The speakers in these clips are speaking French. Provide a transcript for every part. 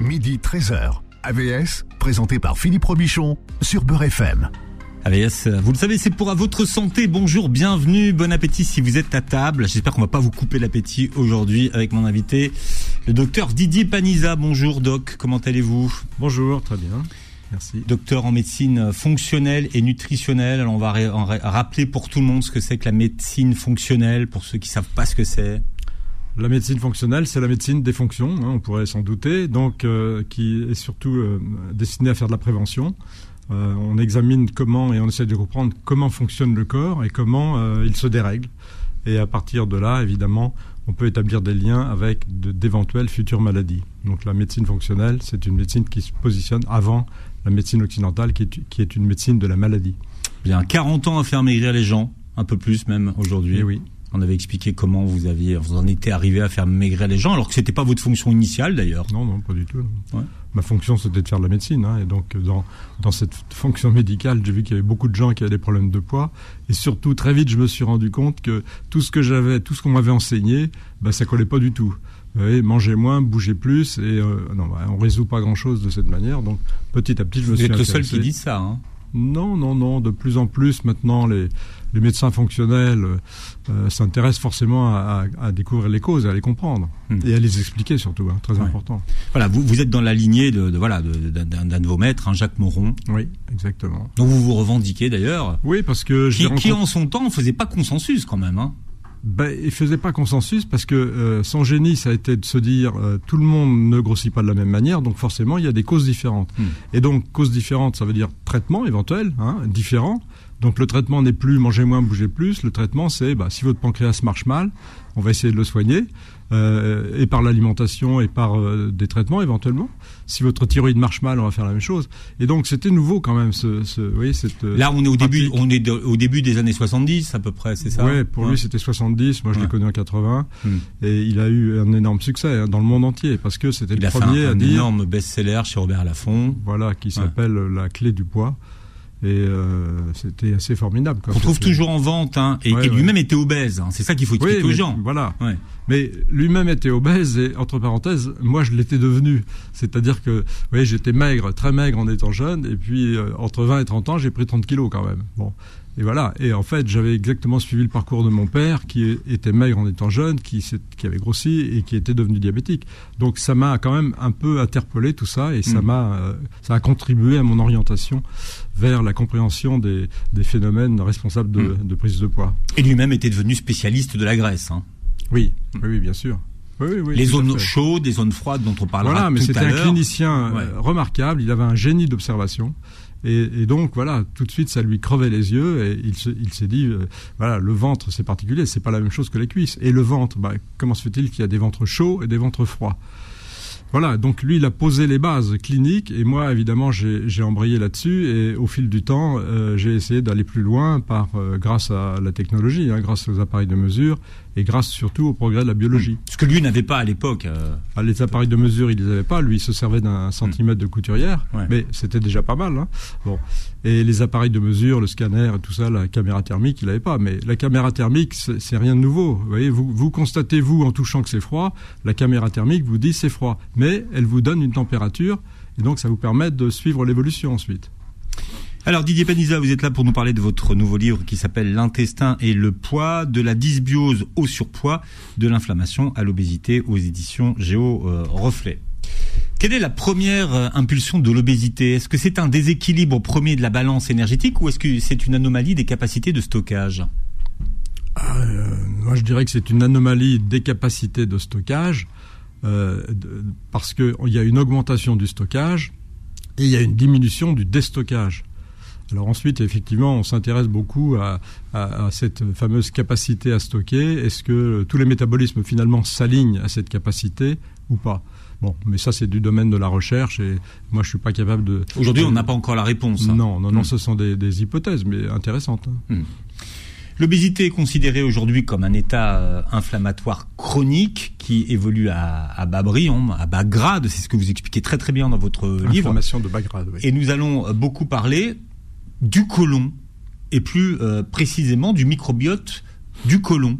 midi 13h. AVS, présenté par Philippe Robichon sur Beurre FM. AVS, vous le savez, c'est pour à votre santé. Bonjour, bienvenue, bon appétit si vous êtes à table. J'espère qu'on va pas vous couper l'appétit aujourd'hui avec mon invité, le docteur Didier Paniza. Bonjour doc, comment allez-vous? Bonjour, très bien. Merci. Docteur en médecine fonctionnelle et nutritionnelle. Alors on va rappeler pour tout le monde ce que c'est que la médecine fonctionnelle, pour ceux qui savent pas ce que c'est. La médecine fonctionnelle, c'est la médecine des fonctions, hein, on pourrait s'en douter, donc euh, qui est surtout euh, destinée à faire de la prévention. Euh, on examine comment et on essaie de comprendre comment fonctionne le corps et comment il se dérègle. Et à partir de là, évidemment, on peut établir des liens avec d'éventuelles futures maladies. Donc la médecine fonctionnelle, c'est une médecine qui se positionne avant la médecine occidentale, qui est, qui est une médecine de la maladie. Bien, 40 ans à faire maigrir les gens, un peu plus même aujourd'hui. Eh oui. On avait expliqué comment vous aviez, vous en étiez arrivé à faire maigrir les gens, alors que c'était pas votre fonction initiale d'ailleurs. Non, non, pas du tout. Ma fonction, c'était de faire de la médecine, hein, et donc dans dans cette fonction médicale, j'ai vu qu'il y avait beaucoup de gens qui avaient des problèmes de poids, et surtout très vite, je me suis rendu compte que tout ce que j'avais, tout ce qu'on m'avait enseigné, bah, ça collait pas du tout. Voyez, manger moins, bouger plus, et euh, non, bah, on résout pas grand-chose de cette manière. Donc petit à petit, je me vous suis. Vous êtes le seul qui dit ça. Hein non, non, non. De plus en plus, maintenant, les, les médecins fonctionnels euh, s'intéressent forcément à, à, découvrir les causes, à les comprendre hmm. et à les expliquer surtout. Hein, très important. Voilà, vous, vous êtes dans la lignée de, de voilà d'un de, vos maîtres, hein, Jacques Moron. Oui, exactement. Donc vous vous revendiquez d'ailleurs. Oui, parce que qui, qui en son temps ne faisait pas consensus quand même. Hein ben, il faisait pas consensus parce que euh, son génie, ça a été de se dire euh, tout le monde ne grossit pas de la même manière, donc forcément il y a des causes différentes. Hmm. Et donc causes différentes, ça veut dire traitement éventuel, hein, différent. Donc le traitement n'est plus manger moins, bouger plus. Le traitement, c'est bah, si votre pancréas marche mal, on va essayer de le soigner, euh, et par l'alimentation et par euh, des traitements éventuellement. Si votre thyroïde marche mal, on va faire la même chose. Et donc c'était nouveau quand même. Ce, ce oui, cette, euh, Là, on est au début, on est au début des années 70 à peu près, c'est ça? Oui, pour lui c'était 70. Moi, je l'ai connu en 80, hmm. et il a eu un énorme succès hein, dans le monde entier parce que c'était le premier un, à dire. Un énorme best-seller chez Robert Laffont. Voilà, qui s'appelle La clé du poids. Et euh, c'était assez formidable. On trouve toujours en vente, hein, et, lui-même était obèse. Hein. C'est ça qu'il faut expliquer aux gens. Voilà. Mais lui-même était obèse et entre parenthèses, moi je l'étais devenu. C'est-à-dire que, oui, j'étais maigre, très maigre en étant jeune, et puis euh, entre 20 et 30 ans, j'ai pris 30 kilos quand même. Bon. Et voilà. Et en fait, j'avais exactement suivi le parcours de mon père, qui était maigre en étant jeune, qui, qui avait grossi et qui était devenu diabétique. Donc ça m'a quand même un peu interpellé tout ça, et ça mm. m'a, euh, ça a contribué à mon orientation vers la compréhension des, des phénomènes responsables de, mm. de, prise de poids. Et lui-même était devenu spécialiste de la graisse. Hein. Oui, oui, bien sûr. Oui, oui, les zones chaudes, les zones froides dont on parlera voilà, mais c'était un clinicien euh, remarquable. Il avait un génie d'observation. Et, et, donc voilà, tout de suite ça lui crevait les yeux et il, se, il s'est dit euh, voilà le ventre c'est particulier, c'est pas la même chose que les cuisses. Et le ventre, bah, comment se fait-il qu'il y a des ventres chauds et des ventres froids? Voilà, donc lui, il a posé les bases cliniques et moi, évidemment, j'ai embrayé là-dessus et au fil du temps, euh, j'ai essayé d'aller plus loin par euh, grâce à la technologie, hein, grâce aux appareils de mesure et grâce surtout au progrès de la biologie. Ce que lui n'avait pas à l'époque. Euh... Ah, les appareils de mesure, il les avait pas. Lui, il se servait d'un centimètre de couturière, mais c'était déjà pas mal. Hein. Bon, et les appareils de mesure, le scanner, et tout ça, la caméra thermique, il n'avait pas. Mais la caméra thermique, c'est rien de nouveau. Vous voyez, vous, vous constatez vous en touchant que c'est froid. La caméra thermique vous dit c'est froid, mais elle vous donne une température, et donc ça vous permet de suivre l'évolution ensuite. Alors Didier Paniza, vous êtes là pour nous parler de votre nouveau livre qui s'appelle L'intestin et le poids, de la dysbiose au surpoids, de l'inflammation à l'obésité aux éditions Géo euh, Reflet. Quelle est la première euh, impulsion de l'obésité? Est-ce que c'est un déséquilibre premier de la balance énergétique ou est-ce que c'est une anomalie des capacités de stockage? Ah, euh, Moi je dirais que c'est une anomalie des capacités de stockage parce qu'il y a une augmentation du stockage et il y a une diminution du déstockage. Alors ensuite, effectivement, on s'intéresse beaucoup à, cette fameuse capacité à stocker. Est-ce que tous les métabolismes finalement s'alignent à cette capacité ou pas? Bon, mais ça c'est du domaine de la recherche et moi je suis pas capable de. Aujourd'hui, on n'a pas encore la réponse. Hein. Non, non, non, hmm. ce sont des, hypothèses, mais intéressantes. Hein. Hmm. L'obésité est considérée aujourd'hui comme un état euh, inflammatoire chronique qui évolue à, bas brillant, à bas grade. C'est ce que vous expliquez très très bien dans votre livre. Inflammation de bas grade. Oui. Et nous allons beaucoup parler du côlon et plus euh, précisément du microbiote du côlon.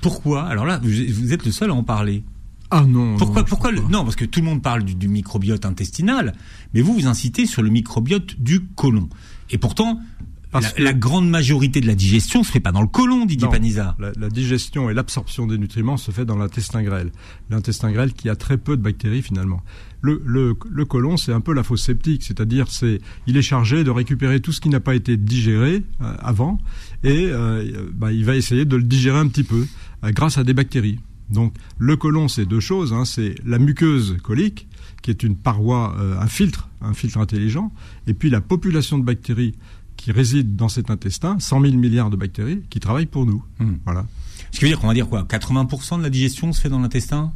Pourquoi? Alors là, vous, êtes le seul à en parler. Ah non. Pourquoi non, Pourquoi le-. Non, parce que tout le monde parle du, du microbiote intestinal, mais vous vous incitez sur le microbiote du côlon. Et pourtant, Parce la, que- la grande majorité de la digestion se fait pas dans le côlon, Didier Non. Panizza. La, la digestion et l'absorption des nutriments se fait dans l'intestin grêle. L'intestin grêle qui a très peu de bactéries finalement. Le, le, le côlon, c'est un peu la fosse septique, c'est-à-dire c'est, il est chargé de récupérer tout ce qui n'a pas été digéré euh, avant et euh, bah, il va essayer de le digérer un petit peu euh, grâce à des bactéries. Donc le côlon, c'est deux choses. Hein, c'est la muqueuse colique qui est une paroi, euh, un filtre, un filtre intelligent, et puis la population de bactéries qui résident dans cet intestin, 100 000 milliards de bactéries, qui travaillent pour nous. Hmm. Voilà. Ce qui veut dire qu'on va dire quoi? 80% de la digestion se fait dans l'intestin?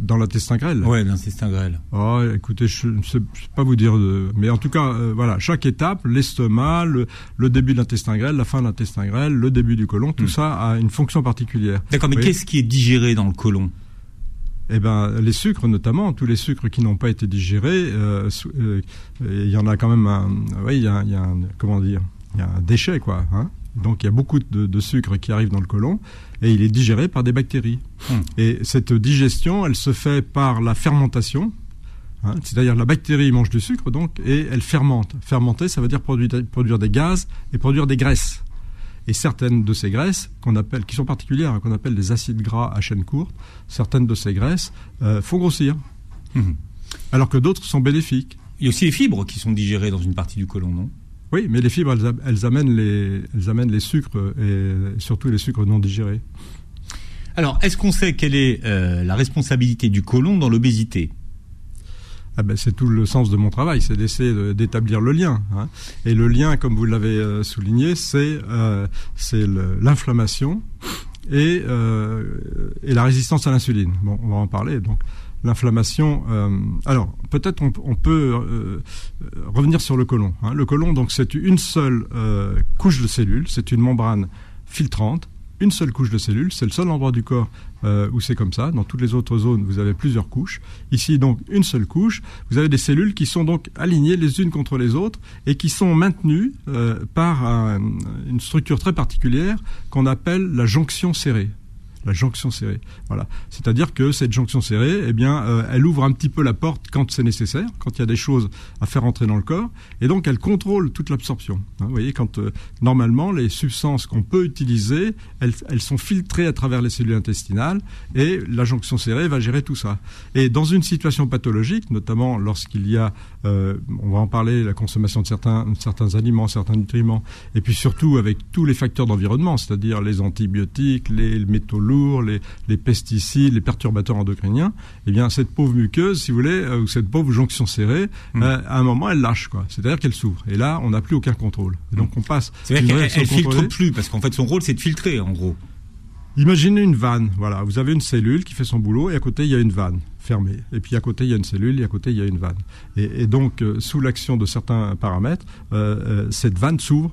Dans l'intestin grêle Ouais, l'intestin grêle. Oh, écoutez, je ne sais, pas vous dire, de... mais en tout cas, euh, voilà, chaque étape, l'estomac, le, le début de l'intestin grêle, la fin de l'intestin grêle, le début du côlon, tout Hmm. ça a une fonction particulière. D'accord, mais Oui. qu'est-ce qui est digéré dans le côlon? Eh ben, les sucres notamment, tous les sucres qui n'ont pas été digérés, euh, euh, il y en a quand même un, oui, il y a, il y a un, comment dire, il y a un déchet quoi. Hein Donc il y a beaucoup de, de sucre qui arrive dans le côlon et il est digéré par des bactéries. Hmm. Et cette digestion, elle se fait par la fermentation. hein, C'est-à-dire la bactérie mange du sucre donc et elle fermente. Fermenter, ça veut dire produire, produire des gaz et produire des graisses. Et certaines de ces graisses, qu'on appelle, qui sont particulières, hein, qu'on appelle des acides gras à chaîne courte, certaines de ces graisses euh, font grossir, Mhm. alors que d'autres sont bénéfiques. Il y a aussi les fibres qui sont digérées dans une partie du côlon, non? Oui, mais les fibres, elles, amènent les, elles amènent les sucres et surtout les sucres non digérés. Alors, est-ce qu'on sait quelle est euh, la responsabilité du côlon dans l'obésité? Ah ben, c'est tout le sens de mon travail, c'est d'essayer de- d'établir le lien. hein. Et le lien, comme vous l'avez euh, souligné, c'est euh, l'inflammation et, euh, et la résistance à l'insuline. Bon, on va en parler. Donc, l'inflammation. euh, alors, peut-être on, peut euh, revenir sur le côlon. hein. Le côlon, donc, c'est une seule euh, couche de cellules, c'est une membrane filtrante. Une seule couche de cellules, c'est le seul endroit du corps euh, où c'est comme ça. Dans toutes les autres zones, vous avez plusieurs couches. Ici, donc, une seule couche. Vous avez des cellules qui sont donc alignées les unes contre les autres et qui sont maintenues euh, par un- une structure très particulière qu'on appelle la jonction serrée. La jonction serrée. Voilà. C'est-à-dire que cette jonction serrée, eh bien, euh, elle ouvre un petit peu la porte quand c'est nécessaire, quand il y a des choses à faire entrer dans le corps, et donc elle contrôle toute l'absorption. Hein, vous voyez, quand euh, normalement les substances qu'on peut utiliser, elles, sont filtrées à travers les cellules intestinales, et la jonction serrée va gérer tout ça. Et dans une situation pathologique, notamment lorsqu'il y a, euh, on va en parler, la consommation de certains, certains aliments, certains nutriments, et puis surtout avec tous les facteurs d'environnement, c'est-à-dire les antibiotiques, les métaux lourds, les, les pesticides, les perturbateurs endocriniens, eh bien cette pauvre muqueuse, si vous voulez, euh, ou cette pauvre jonction serrée, Mm. euh, à un moment elle lâche, quoi. C'est-à-dire qu'elle s'ouvre. Et là, on n'a plus aucun contrôle. Et donc on passe. C'est-à-dire qu'elle elle filtre plus, parce qu'en fait, son rôle, c'est de filtrer, en gros. Imaginez une vanne. Voilà, vous avez une cellule qui fait son boulot et à côté il y a une vanne fermée. Et puis à côté il y a une cellule et à côté il y a une vanne. Et, et donc euh, sous l'action de certains paramètres, cette vanne s'ouvre.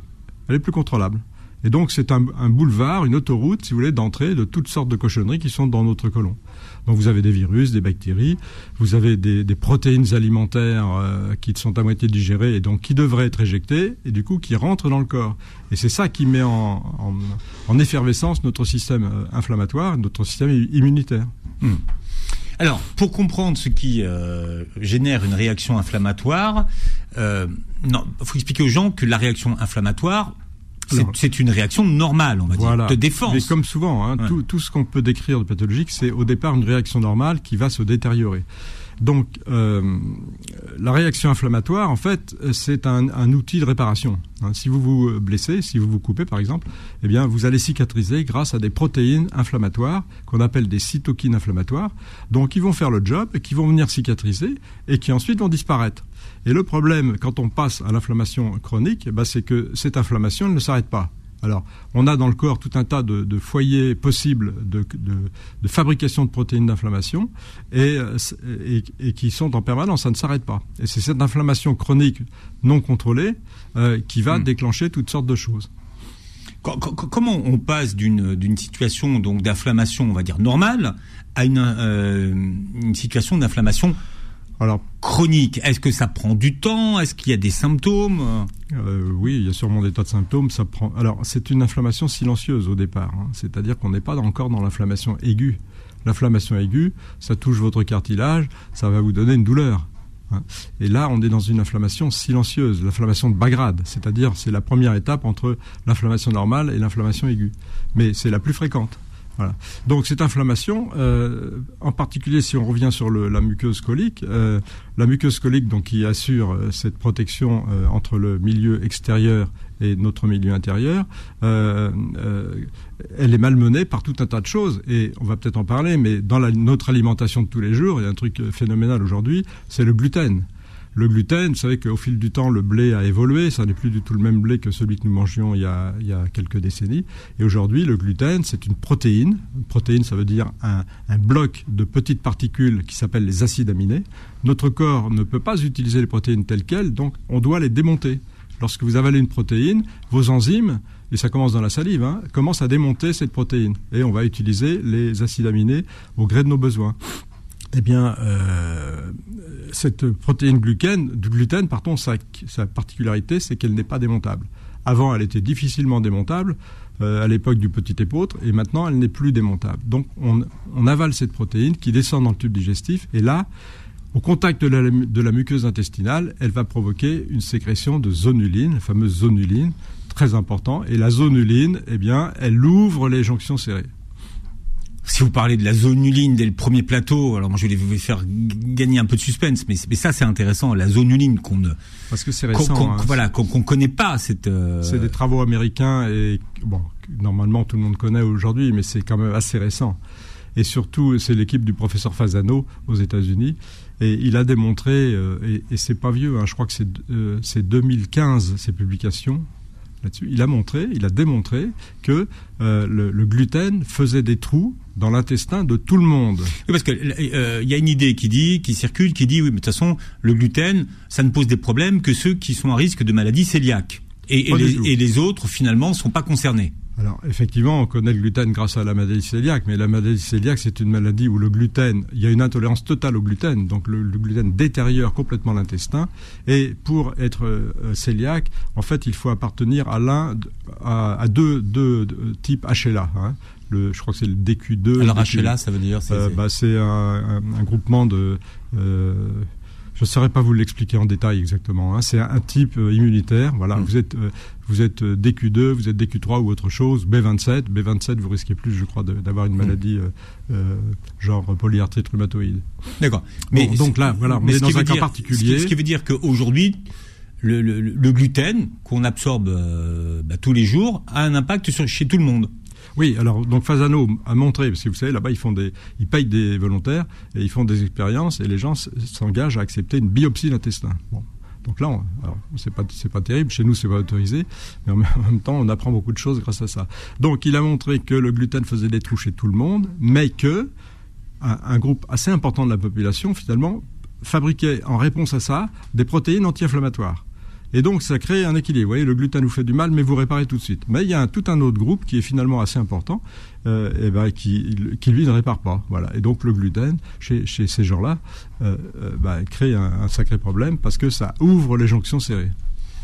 Elle est plus contrôlable. Et donc c'est un, boulevard, une autoroute, si vous voulez, d'entrée de toutes sortes de cochonneries qui sont dans notre côlon. Donc vous avez des virus, des bactéries, vous avez des, protéines alimentaires euh, qui sont à moitié digérées et donc qui devraient être éjectées et du coup qui rentrent dans le corps. Et c'est ça qui met en, en, en effervescence notre système euh, inflammatoire, notre système immunitaire. Alors, pour comprendre ce qui euh, génère une réaction inflammatoire, non, faut expliquer aux gens que la réaction inflammatoire, c'est une réaction normale, on va Voilà. dire, de défense. Mais comme souvent, hein, Ouais. tout, tout ce qu'on peut décrire de pathologique, c'est au départ une réaction normale qui va se détériorer. Donc, euh, la réaction inflammatoire, en fait, c'est un, outil de réparation. hein. Si vous vous blessez, si vous vous coupez, par exemple, eh bien, vous allez cicatriser grâce à des protéines inflammatoires qu'on appelle des cytokines inflammatoires. Donc, qui vont faire le job, qui vont venir cicatriser et qui ensuite vont disparaître. Et le problème, quand on passe à l'inflammation chronique, eh ben, c'est que cette inflammation ne s'arrête pas. Alors, on a dans le corps tout un tas de, de foyers possibles de, de, de fabrication de protéines d'inflammation et, euh, et, et qui sont en permanence, ça ne s'arrête pas. Et c'est cette inflammation chronique non contrôlée euh, qui va Hmm. déclencher toutes sortes de choses. Co- co- comment on passe d'une d'une situation donc d'inflammation, on va dire normale, à une euh, une situation d'inflammation Alors, chronique Est-ce que ça prend du temps? Est-ce qu'il y a des symptômes? Euh, oui, il y a sûrement des tas de symptômes. Ça prend. Alors, c'est une inflammation silencieuse au départ. hein. C'est-à-dire qu'on n'est pas encore dans l'inflammation aiguë. L'inflammation aiguë, ça touche votre cartilage, ça va vous donner une douleur. Hein. Et là, on est dans une inflammation silencieuse, l'inflammation de bas grade, c'est-à-dire c'est la première étape entre l'inflammation normale et l'inflammation aiguë. Mais c'est la plus fréquente. Voilà. Donc cette inflammation, euh, en particulier si on revient sur le, la muqueuse colique, euh, la muqueuse colique donc qui assure euh, cette protection euh, entre le milieu extérieur et notre milieu intérieur, euh, elle est malmenée par tout un tas de choses et on va peut-être en parler, mais dans la, notre alimentation de tous les jours, il y a un truc phénoménal aujourd'hui, c'est le gluten. Le gluten, vous savez qu'au fil du temps, le blé a évolué. Ça n'est plus du tout le même blé que celui que nous mangions il y a, quelques décennies. Et aujourd'hui, le gluten, c'est une protéine. Une protéine, ça veut dire un, bloc de petites particules qui s'appellent les acides aminés. Notre corps ne peut pas utiliser les protéines telles quelles, donc on doit les démonter. Lorsque vous avalez une protéine, vos enzymes, et ça commence dans la salive, hein, commencent à démonter cette protéine. Et on va utiliser les acides aminés au gré de nos besoins eh bien, euh, cette protéine gluten, gluten, pardon, sa, particularité, c'est qu'elle n'est pas démontable. Avant, elle était difficilement démontable euh, à l'époque du petit épeautre, et maintenant, elle n'est plus démontable. Donc, on, on, avale cette protéine qui descend dans le tube digestif, et là, au contact de la, de la muqueuse intestinale, elle va provoquer une sécrétion de zonuline, la fameuse zonuline, très important. Et la zonuline, eh bien, elle ouvre les jonctions serrées si vous parlez de la zonuline dès le premier plateau, alors moi je vais vous faire gagner un peu de suspense, mais, mais ça c'est intéressant, la zonuline qu'on ne parce que c'est récent, hein, voilà, qu'on qu connaît pas cette. Euh... C'est des travaux américains et bon, normalement tout le monde connaît aujourd'hui, mais c'est quand même assez récent. Et surtout, c'est l'équipe du professeur Fasano aux États-Unis, et il a démontré, euh, et, et c'est pas vieux, hein, je crois que c'est euh, 2015 ces publications, là-dessus. Il a montré, il a démontré que euh, le, le, gluten faisait des trous dans l'intestin de tout le monde. Oui, parce que il euh, y a une idée qui dit, qui circule, qui dit oui, mais de toute façon, le gluten, ça ne pose des problèmes que ceux qui sont à risque de maladie cœliaque. Et, et, les, et les autres, finalement, ne sont pas concernés. Alors effectivement, on connaît le gluten grâce à la maladie cœliaque, mais la maladie cœliaque, c'est une maladie où le gluten, il y a une intolérance totale au gluten, donc le, le gluten détériore complètement l'intestin. Et pour être euh, cœliaque, en fait, il faut appartenir à l'un, à, à deux, deux, deux, types HLA. Hein. Le, je crois que c'est le DQ2. Alors DQ, HLA, ça veut dire C'est euh, bah, un, un, un, groupement de euh, je ne saurais pas vous l'expliquer en détail exactement. Hein. C'est un, un, type euh, immunitaire. Voilà, mmh. vous êtes euh, vous êtes DQ2, vous êtes DQ3 ou autre chose. B27, B27, vous risquez plus, je crois, d'avoir une maladie mmh. euh, genre polyarthrite rhumatoïde. D'accord. Mais bon, donc là, voilà, on est dans un cas dire, particulier. Ce qui, ce qui veut dire qu'aujourd'hui, le, le, le, gluten qu'on absorbe euh, bah, tous les jours a un impact sur, chez tout le monde. Oui, alors donc Fasano a montré, parce que vous savez, là-bas ils font des, ils payent des volontaires et ils font des expériences et les gens s'engagent à accepter une biopsie d'intestin. Bon. Donc là, on, alors c'est pas terrible. Chez nous, c'est pas autorisé, mais en même temps, on apprend beaucoup de choses grâce à ça. Donc, il a montré que le gluten faisait des trous chez tout le monde, mais que un, groupe assez important de la population finalement fabriquait en réponse à ça des protéines anti-inflammatoires. Et donc, ça crée un équilibre. Vous voyez, le gluten vous fait du mal, mais vous réparez tout de suite. Mais il y a un, tout un autre groupe qui est finalement assez important, et ben, qui, qui, lui, ne répare pas. Voilà. Et donc, le gluten, chez, ces gens-là, euh, ben, crée un sacré problème parce que ça ouvre les jonctions serrées.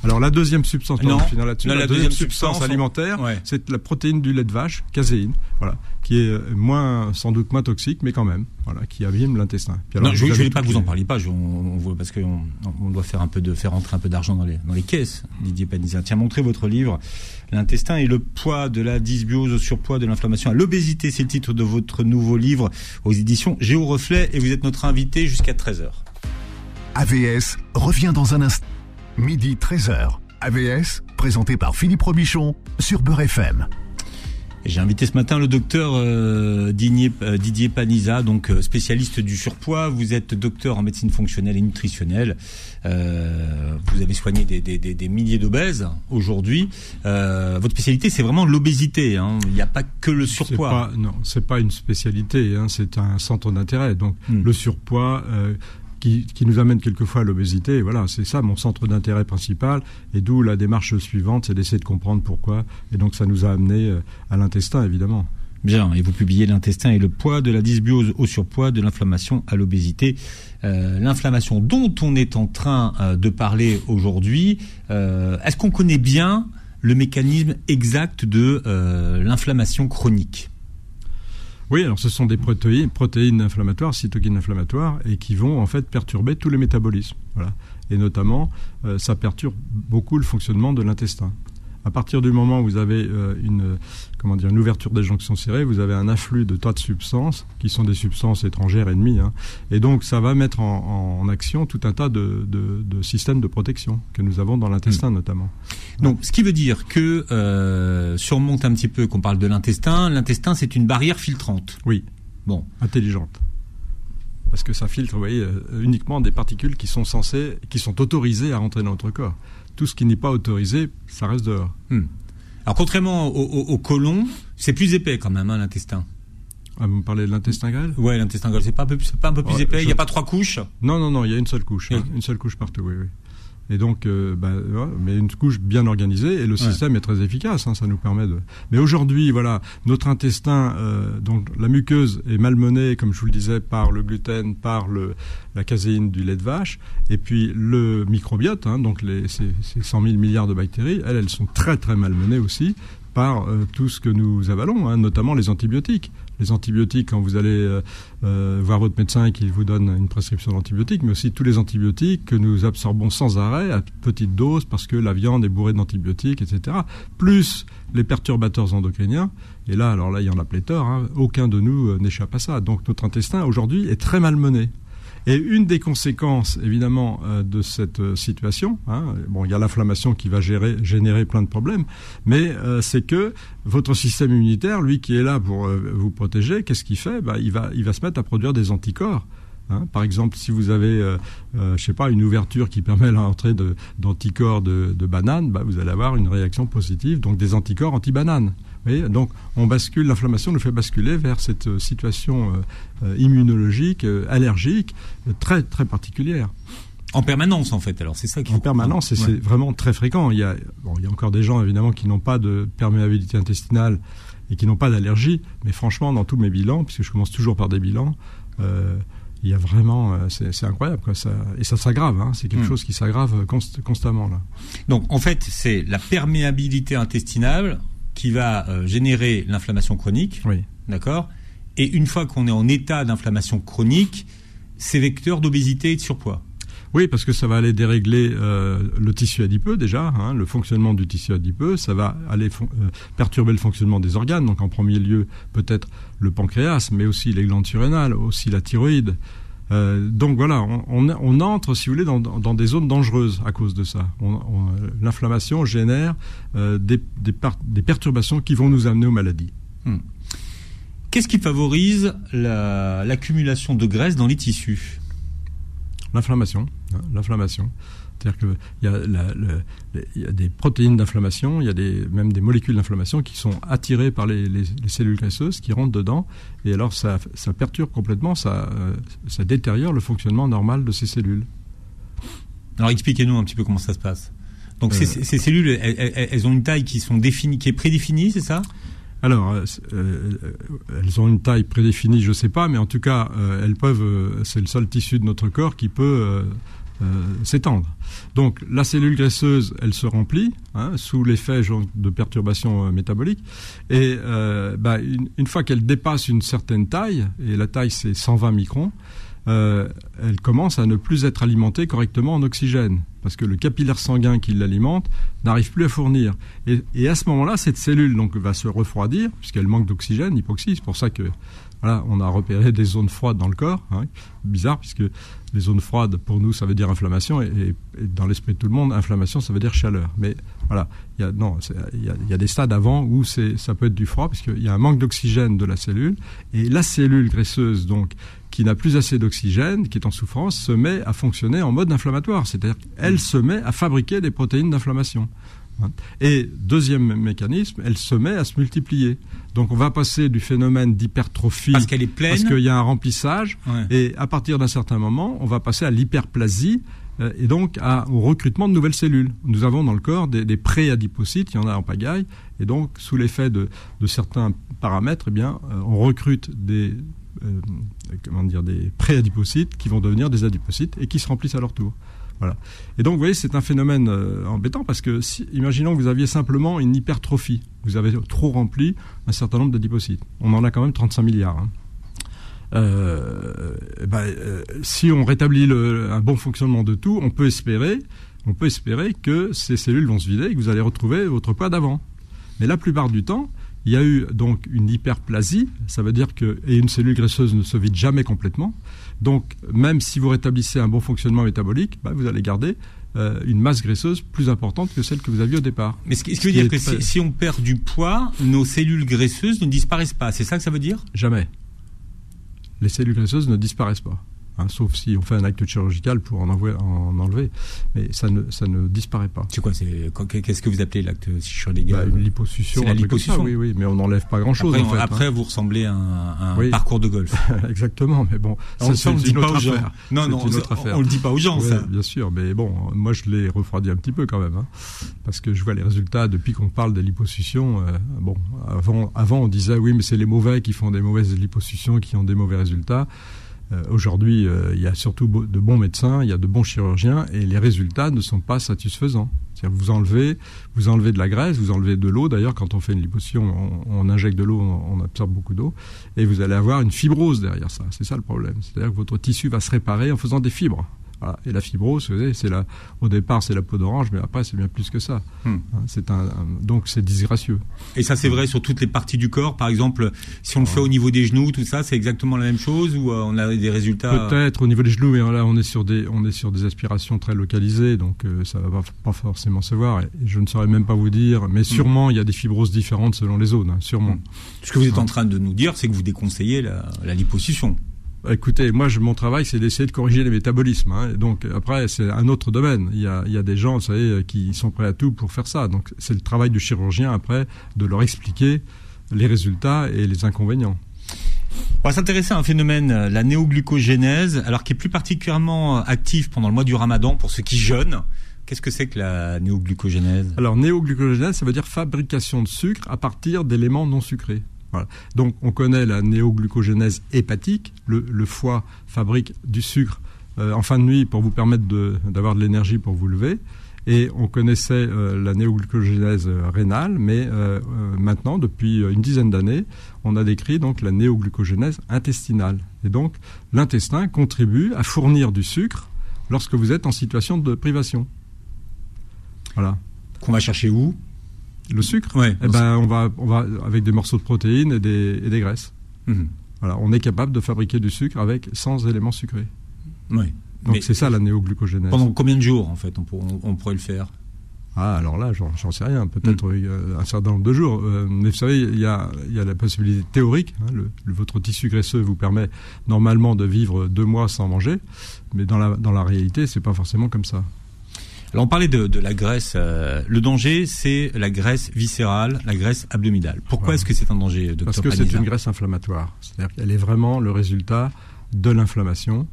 Alors la deuxième substance, non, non, la, deuxième, substance, substance alimentaire, ouais. c'est la protéine du lait de vache, caséine, voilà, qui est moins, sans doute moins toxique, mais quand même, voilà, qui abîme l'intestin. Non, je ne voulais pas que vous en parliez pas, je, on, on voit, parce qu'on on doit faire un peu de faire entrer un peu d'argent dans les, dans les caisses. Didier Panizia, tiens, montrez votre livre, l'intestin et le poids de la dysbiose au surpoids, de l'inflammation à l'obésité, c'est le titre de votre nouveau livre aux éditions Géo Reflet, et vous êtes notre invité jusqu'à 13 h AVS revient dans un instant midi 13h. AVS, présenté par Philippe Robichon sur Beurre FM. J'ai invité ce matin le docteur euh, Didier, euh, Didier Paniza, donc euh, spécialiste du surpoids. Vous êtes docteur en médecine fonctionnelle et nutritionnelle. Euh, vous avez soigné des, des, des, des milliers d'obèses aujourd'hui. Votre spécialité, c'est vraiment l'obésité. Hein. Il n'y a pas que le surpoids. Pas, non, c'est pas une spécialité. Hein. C'est un centre d'intérêt. Donc hmm. le surpoids qui, nous amène quelquefois à l'obésité. Voilà, c'est ça mon centre d'intérêt principal, et d'où la démarche suivante, c'est d'essayer de comprendre pourquoi. Et donc ça nous a amené à l'intestin, évidemment. Bien, et vous publiez l'intestin et le poids, de la dysbiose au surpoids, de l'inflammation à l'obésité. Euh, l'inflammation dont on est en train euh, de parler aujourd'hui, euh, est-ce qu'on connaît bien le mécanisme exact de l'inflammation chronique? Oui, alors ce sont des protéines, protéines inflammatoires, cytokines inflammatoires, et qui vont en fait perturber tous les métabolismes. Voilà. Et notamment, euh, ça perturbe beaucoup le fonctionnement de l'intestin. À partir du moment où vous avez euh, une, comment dire, une ouverture des jonctions serrées, vous avez un afflux de tas de substances qui sont des substances étrangères ennemies. Hein. Et donc, ça va mettre en, action tout un tas de, systèmes de protection que nous avons dans l'intestin, hmm. notamment. Donc, ce qui veut dire que, euh, surmonte un petit peu qu'on parle de l'intestin, l'intestin, c'est une barrière filtrante. Oui. Bon. Intelligente parce que ça filtre, vous voyez, euh, uniquement des particules qui sont censées, qui sont autorisées à rentrer dans notre corps tout ce qui n'est pas autorisé, ça reste dehors. Hmm. Alors contrairement au, côlon, c'est plus épais quand même, hein, l'intestin. Ah, vous me parlez de l'intestin grêle? Oui, l'intestin grêle, c'est pas, pas un peu plus épais Il n'y a pas trois couches? Non, non, non, il y a une seule couche. Hein, une seule couche partout, oui, oui. Et donc, euh, bah, mais une couche bien organisée et le système est très efficace. Hein, ça nous permet de. Mais aujourd'hui, voilà, notre intestin, euh, donc la muqueuse est malmenée, comme je vous le disais, par le gluten, par le, la caséine du lait de vache, et puis le microbiote, hein, donc les, ces, ces 100 000 milliards de bactéries, elles, elles sont très très malmenées aussi par euh, tout ce que nous avalons, hein, notamment les antibiotiques les antibiotiques quand vous allez euh, euh, voir votre médecin et qu'il vous donne une prescription d'antibiotiques, mais aussi tous les antibiotiques que nous absorbons sans arrêt à petite dose parce que la viande est bourrée d'antibiotiques, etc. Plus les perturbateurs endocriniens. Et là, alors là, il y en a pléthore. Hein, aucun de nous euh, n'échappe à ça. Donc notre intestin aujourd'hui est très malmené. Et une des conséquences, évidemment, euh, de cette euh, situation, hein, bon, il y a l'inflammation qui va générer plein de problèmes, mais euh, c'est que votre système immunitaire, lui qui est là pour vous protéger, qu'est-ce qu'il fait? Bah, il, va, se mettre à produire des anticorps. Hein. Par exemple, si vous avez, sais pas, une ouverture qui permet l'entrée d'anticorps de, de, banane, bah, vous allez avoir une réaction positive, donc des anticorps anti-banane donc on bascule, l'inflammation nous fait basculer vers cette euh, situation euh, euh, immunologique, allergique, très très particulière. En permanence, en fait. Alors, c'est ça qui. En permanence, et c'est vraiment très fréquent. Il y, a, il y a encore des gens, évidemment, qui n'ont pas de perméabilité intestinale et qui n'ont pas d'allergie. Mais franchement, dans tous mes bilans, puisque je commence toujours par des bilans, il y a vraiment. c'est incroyable, quoi. Ça, et ça s'aggrave. Hein, c'est quelque hmm. chose qui s'aggrave constamment, là. Donc, en fait, c'est la perméabilité intestinale qui va euh, générer l'inflammation chronique. Oui. D'accord? Et une fois qu'on est en état d'inflammation chronique, c'est vecteur d'obésité et de surpoids. Oui, parce que ça va aller dérégler euh, le tissu adipeux déjà, hein, le fonctionnement du tissu adipeux, ça va aller euh, perturber le fonctionnement des organes, donc en premier lieu peut-être le pancréas, mais aussi les glandes surrénales, aussi la thyroïde, euh, donc voilà, on, entre, si vous voulez, dans, des zones dangereuses à cause de ça. L'inflammation génère euh, des, perturbations qui vont nous amener aux maladies. Hmm. Qu'est-ce qui favorise l'accumulation de graisse dans les tissus? L'inflammation. Hein, l'inflammation. C'est-à-dire qu'il y, a des protéines d'inflammation, il y a des, même des molécules d'inflammation qui sont attirées par les, cellules graisseuses qui rentrent dedans, et alors ça, perturbe complètement, ça, euh, ça détériore le fonctionnement normal de ces cellules. Alors expliquez-nous un petit peu comment ça se passe. Donc ces, euh. cellules, elles, ont une taille qui, sont définies, qui est prédéfinie, c'est ça? Alors, euh, elles ont une taille prédéfinie, je ne sais pas, mais en tout cas, elles peuvent. c'est le seul tissu de notre corps qui peut s'étendre. Donc la cellule graisseuse, elle se remplit hein, sous l'effet de perturbations euh, métaboliques. Et euh, bah, une, fois qu'elle dépasse une certaine taille, et la taille c'est 120 microns, elle commence à ne plus être alimentée correctement en oxygène, parce que le capillaire sanguin qui l'alimente n'arrive plus à fournir. Et, à ce moment-là, cette cellule donc va se refroidir, puisqu'elle manque d'oxygène, hypoxie. C'est pour ça que voilà, on a repéré des zones froides dans le corps. Hein. Bizarre, puisque les zones froides, pour nous, ça veut dire inflammation, et, dans l'esprit de tout le monde, inflammation, ça veut dire chaleur. Mais voilà, il y a, des stades avant où ça peut être du froid, puisqu'il y a un manque d'oxygène de la cellule, et la cellule graisseuse, donc, qui n'a plus assez d'oxygène, qui est en souffrance, se met à fonctionner en mode inflammatoire, c'est-à-dire qu'elle se met à fabriquer des protéines d'inflammation. Et deuxième mécanisme, elle se met à se multiplier. Donc on va passer du phénomène d'hypertrophie parce qu'elle est pleine, parce qu'il y a un remplissage, et à partir d'un certain moment, on va passer à l'hyperplasie euh, et donc au recrutement de nouvelles cellules. Nous avons dans le corps des, des pré-adipocytes, il y en a en pagaille, et donc sous l'effet de, certains paramètres, eh bien, euh, on recrute des euh, comment dire, des pré-adipocytes qui vont devenir des adipocytes et qui se remplissent à leur tour. Et donc, vous voyez, c'est un phénomène euh, embêtant parce que, si, imaginons que vous aviez simplement une hypertrophie. Vous avez trop rempli un certain nombre d'adipocytes. On en a quand même 35 milliards. Hein. Euh, ben, euh, si on rétablit un bon fonctionnement de tout, on peut espérer, on peut espérer que ces cellules vont se vider et que vous allez retrouver votre poids d'avant. Mais la plupart du temps, il y a eu donc une hyperplasie, ça veut dire que et une cellule graisseuse ne se vide jamais complètement. Donc même si vous rétablissez un bon fonctionnement métabolique, bah, vous allez garder euh, une masse graisseuse plus importante que celle que vous aviez au départ. Mais ce qui, veut dire que si, si, on perd du poids, nos cellules graisseuses ne disparaissent pas. C'est ça que ça veut dire? Jamais. Les cellules graisseuses ne disparaissent pas. Hein, sauf si on fait un acte chirurgical pour en, en enlever. Mais ça ne, ça ne disparaît pas. C'est quoi Qu'est-ce que vous appelez l'acte chirurgical bah, Une liposuction. la liposuction. oui, oui, mais on n'enlève pas grand-chose. Après, en fait, après hein. vous ressemblez à un, un parcours de golf. Exactement, mais bon, ça, ça on le dit pas aux gens. Non, non, une autre affaire. on le dit pas aux gens, ça. Bien sûr, mais bon, moi je l'ai refroidi un petit peu quand même, hein, parce que je vois les résultats depuis qu'on parle de liposuction. Euh, bon, avant, avant on disait oui, mais c'est les mauvais qui font des mauvaises liposuctions, qui ont des mauvais résultats. Euh, aujourd'hui, euh, il y a surtout de bons médecins, il y a de bons chirurgiens, et les résultats ne sont pas satisfaisants. C'est-à-dire vous enlevez, vous enlevez de la graisse, vous enlevez de l'eau. D'ailleurs, quand on fait une liposuction, on, injecte de l'eau, on, on, absorbe beaucoup d'eau, et vous allez avoir une fibrose derrière ça. C'est ça le problème. C'est-à-dire que votre tissu va se réparer en faisant des fibres. Voilà. Et la fibrose, c'est la, au départ, c'est la peau d'orange, mais après, c'est bien plus que ça. Hmm. Hein, c'est un, donc, c'est disgracieux. Et ça, c'est vrai sur toutes les parties du corps. Par exemple, si on le fait au niveau des genoux, tout ça, c'est exactement la même chose ou euh, on a des résultats? Peut-être au niveau des genoux, mais là, on est sur des, on est sur des aspirations très localisées, donc euh, ça va pas forcément se voir. Et je ne saurais même pas vous dire, mais hmm. sûrement, il y a des fibroses différentes selon les zones, hein, sûrement. Hmm. Ce que vous êtes en train de nous dire, c'est que vous déconseillez la, la liposuction. Bah, écoutez, moi, je, mon travail, c'est d'essayer de corriger les métabolismes. Hein. donc, après, c'est un autre domaine. Il y, a, il y a des gens, vous savez, qui sont prêts à tout pour faire ça. Donc, c'est le travail du chirurgien, après, de leur expliquer les résultats et les inconvénients. On va s'intéresser à un phénomène, euh, la néoglucogénèse, alors qui est plus particulièrement euh, actif pendant le mois du ramadan pour ceux qui jeûnent. Qu'est-ce que c'est que la néoglucogénèse? Alors, néoglucogénèse, ça veut dire fabrication de sucre à partir d'éléments non sucrés. Donc on connaît la néoglucogénèse hépatique. Le, foie fabrique du sucre euh, en fin de nuit pour vous permettre d'avoir de, l'énergie pour vous lever. Et on connaissait euh, la néoglucogénèse euh, rénale, mais maintenant, depuis une dizaine d'années, on a décrit donc la néoglucogénèse intestinale. Et donc l'intestin contribue à fournir du sucre lorsque vous êtes en situation de privation. Voilà. Qu'on va chercher où? Le sucre, ouais, eh ben, on va, on va avec des morceaux de protéines et des, et des graisses. Mhm. Voilà, on est capable de fabriquer du sucre avec sans éléments sucrés. Oui. Donc c'est ça la néoglucogénèse. Pendant combien de jours en fait on, on, pourrait le faire? Ah, alors là, j'en sais rien. Peut-être mhm. un certain nombre de jours. Euh, mais vous savez, il y a, y a, la possibilité théorique. Hein, le, votre tissu graisseux vous permet normalement de vivre deux mois sans manger. Mais dans la, dans la réalité, c'est pas forcément comme ça. Alors on parlait de, la graisse. Euh, le danger, c'est la graisse viscérale, la graisse abdominale. Pourquoi est-ce que c'est un danger, docteur Parce que c'est une graisse inflammatoire. C'est-à-dire qu'elle est vraiment le résultat de l'inflammation.